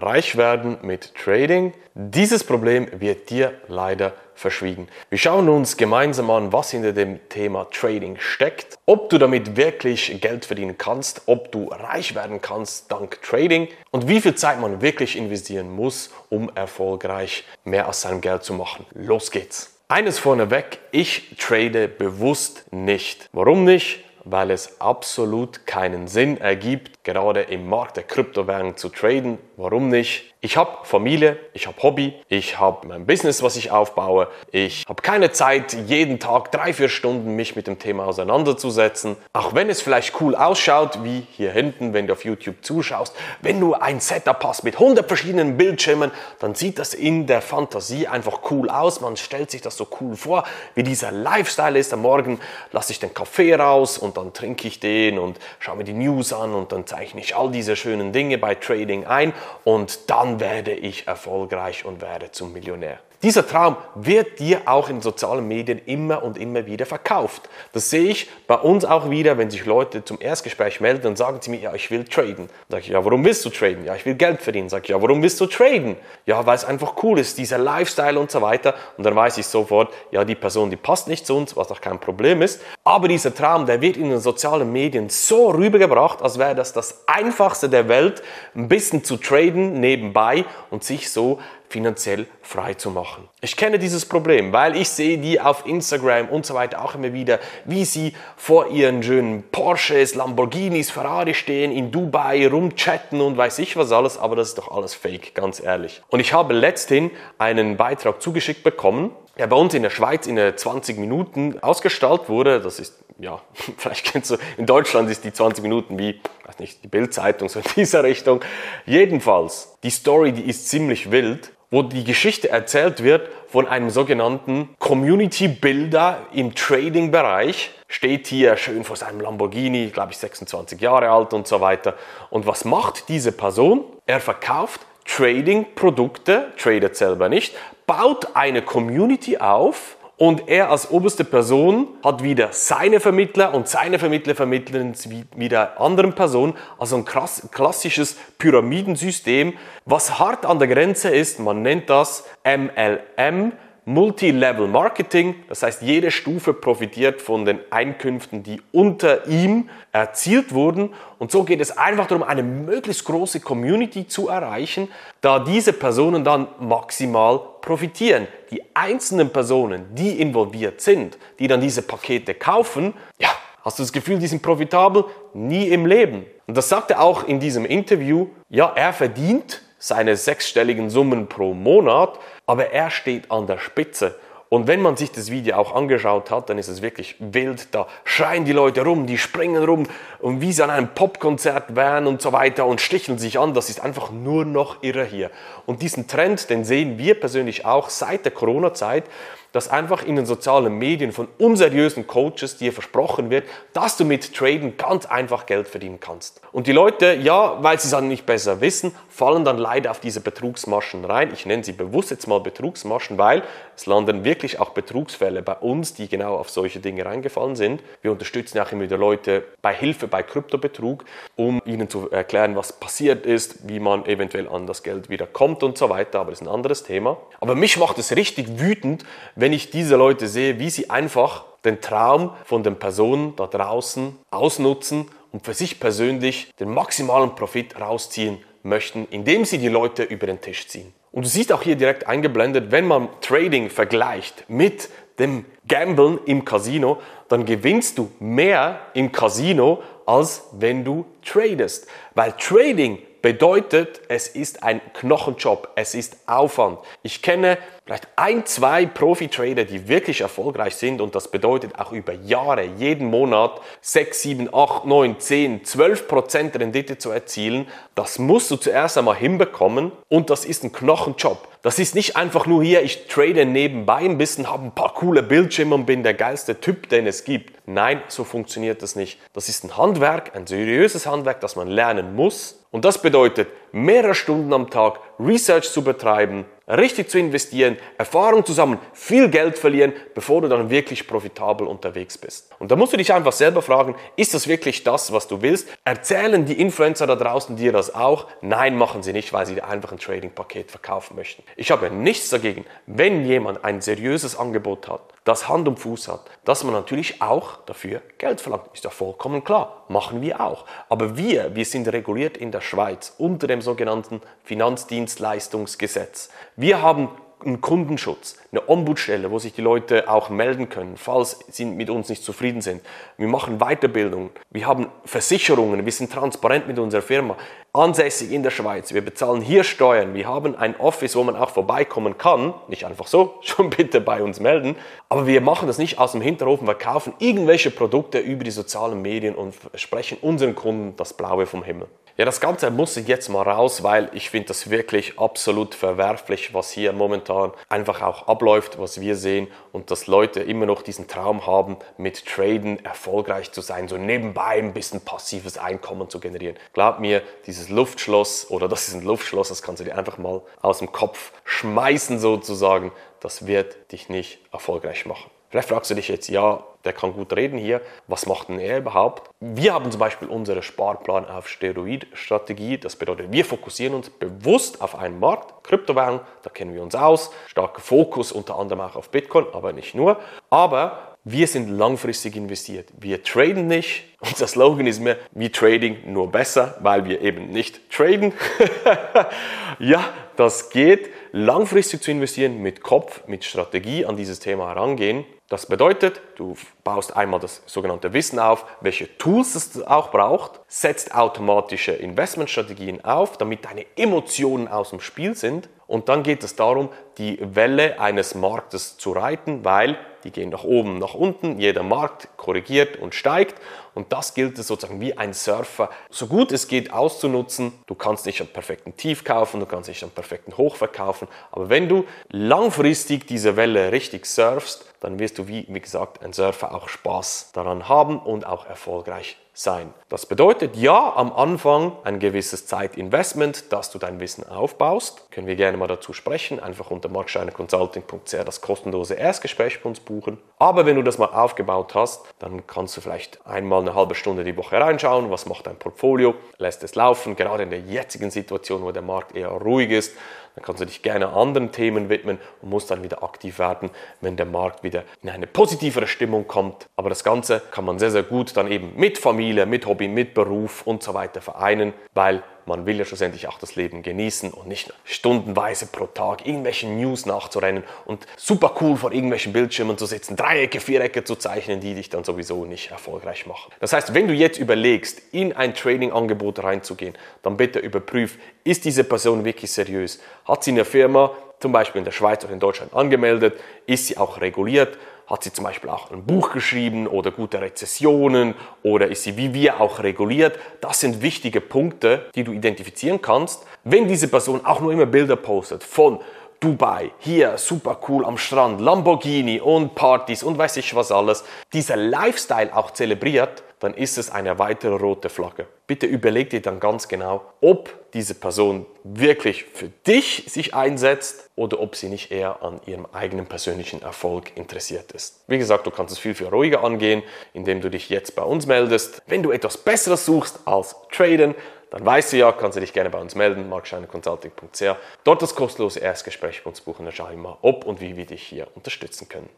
reich werden mit Trading. Dieses Problem wird dir leider verschwiegen. Wir schauen uns gemeinsam an, was hinter dem Thema Trading steckt, ob du damit wirklich Geld verdienen kannst, ob du reich werden kannst dank Trading und wie viel Zeit man wirklich investieren muss, um erfolgreich mehr aus seinem Geld zu machen. Los geht's! Eines vorneweg, ich trade bewusst nicht. Warum nicht? Weil es absolut keinen Sinn ergibt, gerade im Markt der Kryptowährungen zu traden. Warum nicht? Ich habe Familie, ich habe Hobby, ich habe mein Business, was ich aufbaue. Ich habe keine Zeit, jeden Tag drei, vier Stunden mich mit dem Thema auseinanderzusetzen. Auch wenn es vielleicht cool ausschaut, wie hier hinten, wenn du auf YouTube zuschaust. Wenn du ein Setup hast mit 100 verschiedenen Bildschirmen, dann sieht das in der Fantasie einfach cool aus. Man stellt sich das so cool vor, wie dieser Lifestyle ist. Am Morgen lasse ich den Kaffee raus und dann trinke ich den und schaue mir die News an und dann zeichne ich all diese schönen Dinge bei Trading ein und dann dann werde ich erfolgreich und werde zum Millionär. Dieser Traum wird dir auch in sozialen Medien immer und immer wieder verkauft. Das sehe ich bei uns auch wieder, wenn sich Leute zum Erstgespräch melden und sagen sie mir, ja, ich will traden. Sag ich, ja, warum willst du traden? Ja, ich will Geld verdienen. Sag ich, ja, warum willst du traden? Ja, weil es einfach cool ist, dieser Lifestyle und so weiter. Und dann weiß ich sofort, ja, die Person, die passt nicht zu uns, was auch kein Problem ist. Aber dieser Traum, der wird in den sozialen Medien so rübergebracht, als wäre das das einfachste der Welt, ein bisschen zu traden nebenbei und sich so finanziell frei zu machen. Ich kenne dieses Problem, weil ich sehe die auf Instagram und so weiter auch immer wieder, wie sie vor ihren schönen Porsches, Lamborghinis, Ferrari stehen, in Dubai rumchatten und weiß ich was alles, aber das ist doch alles fake, ganz ehrlich. Und ich habe letzthin einen Beitrag zugeschickt bekommen, der bei uns in der Schweiz in 20 Minuten ausgestaltet wurde. Das ist, ja, vielleicht kennst du, in Deutschland ist die 20 Minuten wie, weiß nicht, die Bildzeitung so in dieser Richtung. Jedenfalls, die Story, die ist ziemlich wild wo die Geschichte erzählt wird von einem sogenannten Community Builder im Trading-Bereich. Steht hier schön vor seinem Lamborghini, glaube ich 26 Jahre alt und so weiter. Und was macht diese Person? Er verkauft Trading-Produkte, tradet selber nicht, baut eine Community auf, und er als oberste Person hat wieder seine Vermittler und seine Vermittler vermitteln wieder anderen Personen. Also ein klassisches Pyramidensystem, was hart an der Grenze ist. Man nennt das MLM, Multi-Level Marketing, das heißt, jede Stufe profitiert von den Einkünften, die unter ihm erzielt wurden. Und so geht es einfach darum, eine möglichst große Community zu erreichen, da diese Personen dann maximal profitieren. Die einzelnen Personen, die involviert sind, die dann diese Pakete kaufen, ja, hast du das Gefühl, die sind profitabel? Nie im Leben. Und das sagt er auch in diesem Interview. Ja, er verdient seine sechsstelligen Summen pro Monat, aber er steht an der Spitze. Und wenn man sich das Video auch angeschaut hat, dann ist es wirklich wild. Da schreien die Leute rum, die springen rum und wie sie an einem Popkonzert wären und so weiter und sticheln sich an. Das ist einfach nur noch irre hier. Und diesen Trend, den sehen wir persönlich auch seit der Corona-Zeit dass einfach in den sozialen Medien von unseriösen Coaches dir versprochen wird, dass du mit Traden ganz einfach Geld verdienen kannst. Und die Leute, ja, weil sie es dann nicht besser wissen, fallen dann leider auf diese Betrugsmaschen rein. Ich nenne sie bewusst jetzt mal Betrugsmaschen, weil es landen wirklich auch Betrugsfälle bei uns, die genau auf solche Dinge reingefallen sind. Wir unterstützen auch immer wieder Leute bei Hilfe bei Kryptobetrug, um ihnen zu erklären, was passiert ist, wie man eventuell an das Geld wieder kommt und so weiter. Aber das ist ein anderes Thema. Aber mich macht es richtig wütend, wenn ich diese Leute sehe, wie sie einfach den Traum von den Personen da draußen ausnutzen und für sich persönlich den maximalen Profit rausziehen möchten, indem sie die Leute über den Tisch ziehen. Und du siehst auch hier direkt eingeblendet, wenn man Trading vergleicht mit dem Gamblen im Casino, dann gewinnst du mehr im Casino, als wenn du tradest. Weil Trading bedeutet, es ist ein Knochenjob, es ist Aufwand. Ich kenne vielleicht ein, zwei Profi-Trader, die wirklich erfolgreich sind und das bedeutet auch über Jahre, jeden Monat 6, 7, 8, 9, 10, 12 Prozent Rendite zu erzielen. Das musst du zuerst einmal hinbekommen und das ist ein Knochenjob. Das ist nicht einfach nur hier, ich trade nebenbei ein bisschen, habe ein paar coole Bildschirme und bin der geilste Typ, den es gibt. Nein, so funktioniert das nicht. Das ist ein Handwerk, ein seriöses Handwerk, das man lernen muss. Und das bedeutet, mehrere Stunden am Tag Research zu betreiben, richtig zu investieren, Erfahrung zusammen, viel Geld verlieren, bevor du dann wirklich profitabel unterwegs bist. Und da musst du dich einfach selber fragen, ist das wirklich das, was du willst? Erzählen die Influencer da draußen dir das auch? Nein, machen sie nicht, weil sie dir einfach ein Trading-Paket verkaufen möchten. Ich habe nichts dagegen, wenn jemand ein seriöses Angebot hat, das Hand und Fuß hat, dass man natürlich auch dafür Geld verlangt. Ist ja vollkommen klar. Machen wir auch. Aber wir, wir sind reguliert in der Schweiz unter dem sogenannten Finanzdienstleistungsgesetz. Wir haben einen Kundenschutz, eine Ombudsstelle, wo sich die Leute auch melden können, falls sie mit uns nicht zufrieden sind. Wir machen Weiterbildung, wir haben Versicherungen, wir sind transparent mit unserer Firma, ansässig in der Schweiz, wir bezahlen hier Steuern, wir haben ein Office, wo man auch vorbeikommen kann, nicht einfach so, schon bitte bei uns melden, aber wir machen das nicht aus dem Hinterhofen, wir kaufen irgendwelche Produkte über die sozialen Medien und sprechen unseren Kunden das Blaue vom Himmel. Ja, das Ganze muss ich jetzt mal raus, weil ich finde das wirklich absolut verwerflich, was hier momentan einfach auch abläuft, was wir sehen und dass Leute immer noch diesen Traum haben, mit Traden erfolgreich zu sein, so nebenbei ein bisschen passives Einkommen zu generieren. Glaub mir, dieses Luftschloss oder das ist ein Luftschloss, das kannst du dir einfach mal aus dem Kopf schmeißen sozusagen, das wird dich nicht erfolgreich machen. Vielleicht fragst du dich jetzt, ja, der kann gut reden hier, was macht denn er überhaupt? Wir haben zum Beispiel unsere Sparplan auf Steroid-Strategie. Das bedeutet, wir fokussieren uns bewusst auf einen Markt, Kryptowährung, da kennen wir uns aus, starker Fokus unter anderem auch auf Bitcoin, aber nicht nur. Aber wir sind langfristig investiert. Wir traden nicht. Unser Slogan ist mehr, wir trading nur besser, weil wir eben nicht traden. ja, das geht. Langfristig zu investieren, mit Kopf, mit Strategie an dieses Thema herangehen. Das bedeutet, du baust einmal das sogenannte Wissen auf, welche Tools es auch braucht, setzt automatische Investmentstrategien auf, damit deine Emotionen aus dem Spiel sind und dann geht es darum, die Welle eines Marktes zu reiten, weil die gehen nach oben, nach unten, jeder Markt korrigiert und steigt und das gilt es sozusagen wie ein Surfer, so gut es geht auszunutzen. Du kannst nicht am perfekten Tief kaufen, du kannst nicht am perfekten Hoch verkaufen, aber wenn du langfristig diese Welle richtig surfst, dann wirst du, wie, wie gesagt, ein Surfer auch Spaß daran haben und auch erfolgreich sein. Das bedeutet ja am Anfang ein gewisses Zeitinvestment, dass du dein Wissen aufbaust. Können wir gerne mal dazu sprechen. Einfach unter markscheinerconsulting.ch das kostenlose Erstgespräch für uns buchen. Aber wenn du das mal aufgebaut hast, dann kannst du vielleicht einmal eine halbe Stunde die Woche reinschauen. Was macht dein Portfolio? Lässt es laufen, gerade in der jetzigen Situation, wo der Markt eher ruhig ist dann kannst du dich gerne anderen Themen widmen und musst dann wieder aktiv werden, wenn der Markt wieder in eine positivere Stimmung kommt. Aber das Ganze kann man sehr, sehr gut dann eben mit Familie, mit Hobby, mit Beruf und so weiter vereinen, weil man will ja schlussendlich auch das Leben genießen und nicht stundenweise pro Tag irgendwelchen News nachzurennen und super cool vor irgendwelchen Bildschirmen zu sitzen, Dreiecke, Vierecke zu zeichnen, die dich dann sowieso nicht erfolgreich machen. Das heißt, wenn du jetzt überlegst, in ein Training-Angebot reinzugehen, dann bitte überprüf, ist diese Person wirklich seriös? Hat sie eine Firma, zum Beispiel in der Schweiz oder in Deutschland angemeldet? Ist sie auch reguliert? Hat sie zum Beispiel auch ein Buch geschrieben oder gute Rezessionen oder ist sie wie wir auch reguliert? Das sind wichtige Punkte, die du identifizieren kannst. Wenn diese Person auch nur immer Bilder postet von Dubai, hier super cool am Strand, Lamborghini und Partys und weiß ich was alles, dieser Lifestyle auch zelebriert, dann ist es eine weitere rote Flagge. Bitte überleg dir dann ganz genau, ob diese Person wirklich für dich sich einsetzt oder ob sie nicht eher an ihrem eigenen persönlichen Erfolg interessiert ist. Wie gesagt, du kannst es viel, viel ruhiger angehen, indem du dich jetzt bei uns meldest. Wenn du etwas Besseres suchst als Traden, dann weißt du ja, kannst du dich gerne bei uns melden, markscheineconsulting.ch. Dort das kostenlose Erstgespräch bei uns buchen, dann schauen wir mal, ob und wie wir dich hier unterstützen können.